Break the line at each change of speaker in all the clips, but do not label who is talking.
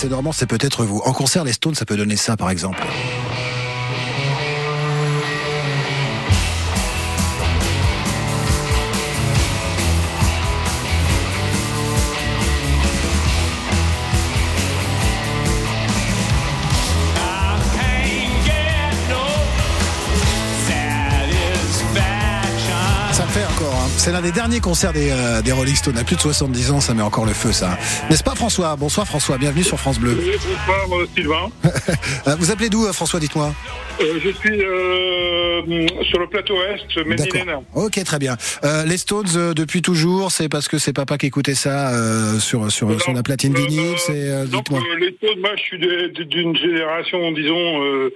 c'est Normand, c'est peut-être vous. En concert, les Stones, ça peut donner ça, par exemple. C'est l'un des derniers concerts des, euh, des, Rolling Stones. À plus de 70 ans, ça met encore le feu, ça. N'est-ce pas, François? Bonsoir, François. Bienvenue sur France Bleu.
bonsoir, euh, Sylvain.
Euh, vous appelez d'où, François Dites-moi?
je suis sur le plateau Est, Médina.
Ok, très bien. les Stones, depuis toujours, c'est parce que c'est papa qui écoutait ça sur, sur, sur, la platine vinyle
les Stones, moi, je suis d'une génération, disons,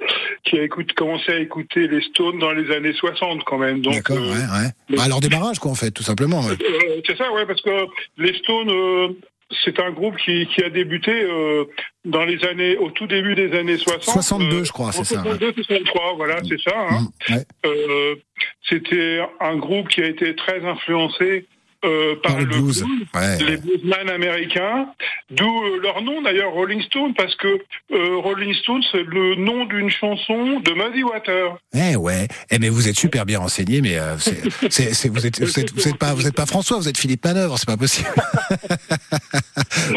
qui a écoute, commencé à écouter les Stones dans les années 60, quand même.
D'accord, ouais, ouais. Alors, démarrage, quoi en fait, tout simplement. Euh,
c'est ça, ouais, parce que les Stones, euh, c'est un groupe qui, a débuté euh, dans les années, au tout début des années 60.
62, je crois, c'est ça.
62, 63, voilà, c'est ça. Hein. Mmh, c'était un groupe qui a été très influencé euh, par, le, blues, les bluesmen américains, d'où euh, leur nom d'ailleurs Rolling Stone, parce que euh, Rolling Stone c'est le nom d'une chanson de Muddy Water.
Eh ouais, eh mais vous êtes super bien renseigné, mais c'est, vous êtes vous êtes, pas vous êtes pas François, vous êtes Philippe Manœuvre, c'est pas possible.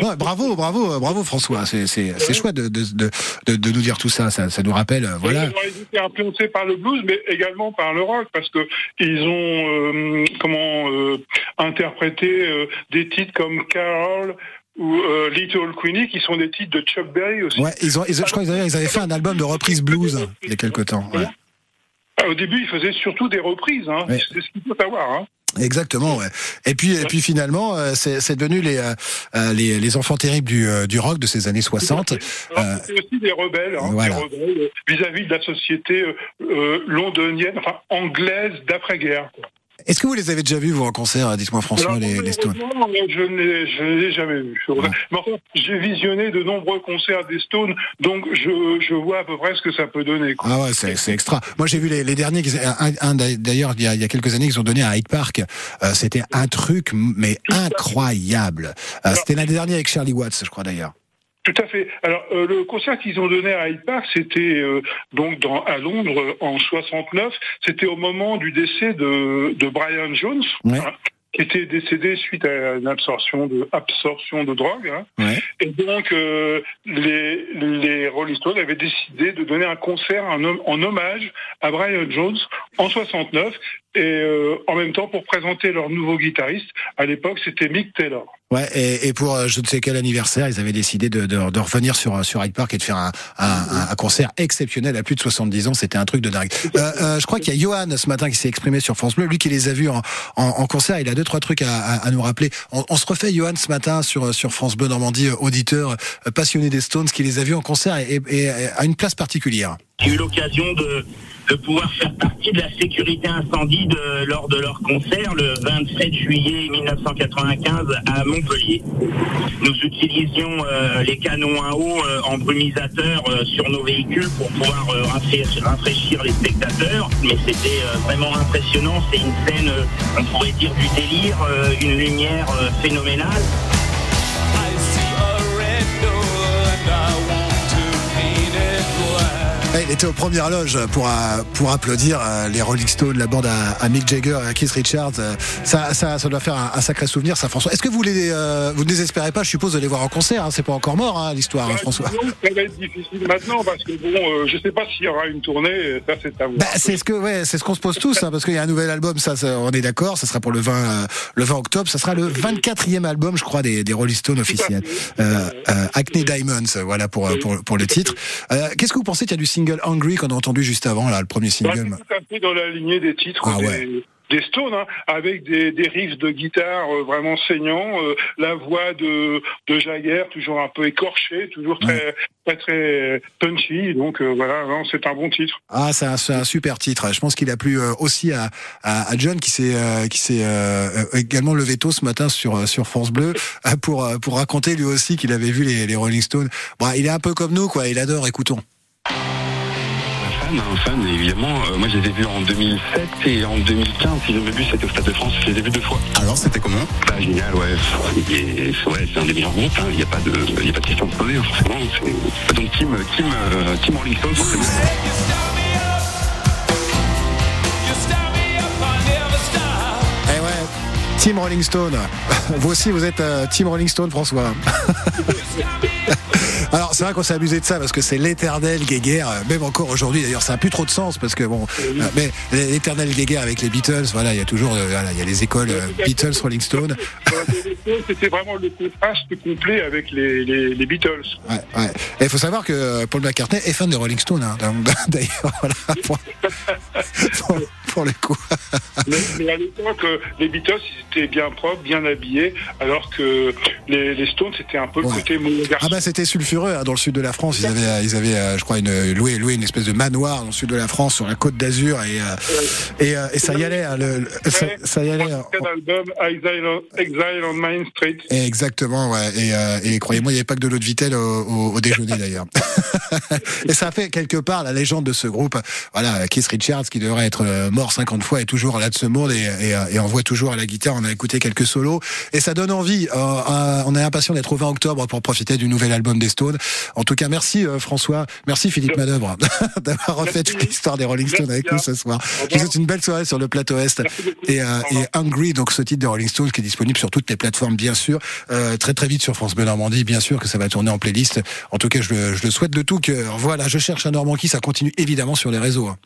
bravo, bravo, bravo François, c'est, chouette de, de, de, de, nous dire tout ça, ça, ça nous rappelle, voilà.
Ils ont été influencés par le blues, mais également par le rock, parce que ils ont comment interpréter euh, des titres comme Carol ou euh, Little Queenie, qui sont des titres de Chuck Berry aussi.
Ouais, ils ont, je crois qu'ils avaient, fait un album de reprise blues il y a quelque temps.
Ah, au début, ils faisaient surtout des reprises, hein. c'est ce qu'il faut savoir. Hein.
Exactement, ouais. Et puis, et puis finalement, euh, c'est devenu les, les, les enfants terribles du, du rock de ces années 60.
C'est aussi des rebelles, hein, vis-à-vis -vis de la société londonienne, enfin anglaise d'après-guerre.
Est-ce que vous les avez déjà vus, vous, en concert Dites-moi, François, les, les, Stones?
Non, je ne les ai jamais vus. Mais enfin, j'ai visionné de nombreux concerts des Stones, donc je, je, vois à peu près ce que ça peut donner. Quoi.
Ah ouais, c'est extra. Moi, j'ai vu les, les derniers, un, d'ailleurs, il, il, y a quelques années, ils ont donné à Hyde Park. Euh, C'était un truc, mais incroyable. Euh, C'était l'un des derniers avec Charlie Watts, je crois, d'ailleurs.
Tout à fait. Alors euh, le concert qu'ils ont donné à Hyde Park, c'était euh, donc dans, à Londres en 69. C'était au moment du décès de, de Brian Jones. Hein, qui était décédé suite à une absorption de absorption de drogue. Hein. Et donc euh, les, les Rolling Stones avaient décidé de donner un concert en, en hommage à Brian Jones en 69 et euh, en même temps pour présenter leur nouveau guitariste. À l'époque, c'était Mick Taylor.
Ouais, et, et, pour euh, je ne sais quel anniversaire, ils avaient décidé de, de, de revenir sur sur Hyde Park et de faire un, un, un, concert exceptionnel à plus de 70 ans. C'était un truc de dingue. Euh, euh, je crois qu'il y a Johan ce matin qui s'est exprimé sur France Bleu. Lui qui les a vus en, en, en concert, il a deux trois trucs à, à, à nous rappeler. On, on, se refait Johan ce matin sur sur France Bleu Normandie, auditeur passionné des Stones, qui les a vus en concert et, et, et à une place particulière.
J'ai eu l'occasion de pouvoir faire partie de la sécurité incendie lors de leur concert le 27 juillet 1995 à Montpellier. Nous utilisions euh, les canons à eau euh, en brumisateur euh, sur nos véhicules pour pouvoir rafraîchir les spectateurs, mais c'était vraiment impressionnant. C'est une scène, on pourrait dire du délire, une lumière phénoménale.
Il était aux premières loges pour, euh, pour applaudir euh, les Rolling Stones, la bande à, Mick Jagger et à Keith Richards. Euh, ça, ça, ça doit faire un, sacré souvenir, ça, François. Est-ce que vous les, vous ne désespérez pas, je suppose, de les voir en concert hein C'est pas encore mort, hein, l'histoire, hein, François.
Ça va être difficile maintenant parce que bon, je sais pas s'il y aura une tournée. Ça, c'est à vous.
Bah, c'est ce que, ouais, c'est ce qu'on se pose tous, parce qu'il y a un nouvel album. Ça, on est d'accord. Ça sera pour le 20, le 20 octobre. Ça sera le 24e album, je crois, des, des Rolling Stones officiels. Acne Diamonds, voilà pour, pour, pour le titre. Qu'est-ce que vous pensez qu'il y a du single Hungry qu'on a entendu juste avant, là, le premier single.
Bah, tout à fait dans la lignée des titres ah des, Stones, hein, avec des, des, riffs de guitare euh, vraiment saignants, euh, la voix de, de Jagger toujours un peu écorchée, toujours très très très punchy. Donc euh, voilà, c'est un bon titre.
Ah, c'est un, un, super titre. Je pense qu'il a plu aussi à, à, à John qui s'est qui s'est également levé tôt ce matin sur sur France Bleu pour pour raconter lui aussi qu'il avait vu les, les Rolling Stones. Bon, il est un peu comme nous, quoi. Il adore. Écoutons.
Fan, un fan évidemment. Euh, moi je les ai vus en 2007 et en 2015, si je me vu, c'était au Stade de France, je les ai vus deux fois.
Alors c'était comment?
Bah génial, ouais. ouais c'est un des meilleurs groupes, hein. il n'y a, pas de, y a pas de question de poser, hein, forcément. Donc team, team, euh, team Rolling Stone, forcément.
Team Rolling Stone. Vous aussi, vous êtes euh, Team Rolling Stone, François. Alors c'est vrai qu'on s'est amusé de ça parce que c'est l'éternel guéguerre, même encore aujourd'hui. D'ailleurs, ça n'a plus trop de sens parce que bon, euh, mais l'éternel guéguerre avec les Beatles, voilà, il y a toujours, euh, voilà, il y a les écoles Beatles, Rolling Stone.
C'était vraiment le contraste complet avec les, les, Beatles.
Ouais, ouais. Et il faut savoir que Paul McCartney est fan de Rolling Stone, hein, d'ailleurs. Voilà, pour, le coup.
mais, à l'époque, les Beatles, ils étaient bien propres, bien habillés, alors que les, les Stones, c'était un peu le côté mon
Ah bah c'était sulfureux hein, dans le sud de la France. Ils avaient, ils avaient, euh, je crois, une, loué, loué une espèce de manoir dans le sud de la France, sur la côte d'Azur, et, euh, et, euh, et, ça y allait. Hein, le, ça, y allait.
Exile on Main Street.
exactement, ouais. Et, et croyez-moi, il n'y avait pas que de l'eau de Vittel au, au, déjeuner d'ailleurs. et ça fait quelque part la légende de ce groupe. Voilà, Keith Richards qui devrait être mort 50 fois est toujours là de ce monde et, et, et on voit toujours à la guitare. On a écouté quelques solos et ça donne envie. on est impatient d'être au 20 octobre pour profiter du nouvel album des Stones. En tout cas, merci euh, François, merci Philippe Manœuvre d'avoir refait toute l'histoire des Rolling Stones avec nous ce soir. Je vous souhaite une belle soirée sur le plateau Est et, euh, et, Hungry, donc ce titre de Rolling Stones qui est disponible sur toutes les plateformes, bien sûr. Euh, très très vite sur France Bleu Normandie, bien sûr que ça va tourner en playlist. En tout cas, je le, je le souhaite de tout cœur. Voilà, je cherche un Normandie, ça continue évidemment sur les réseaux. Hein.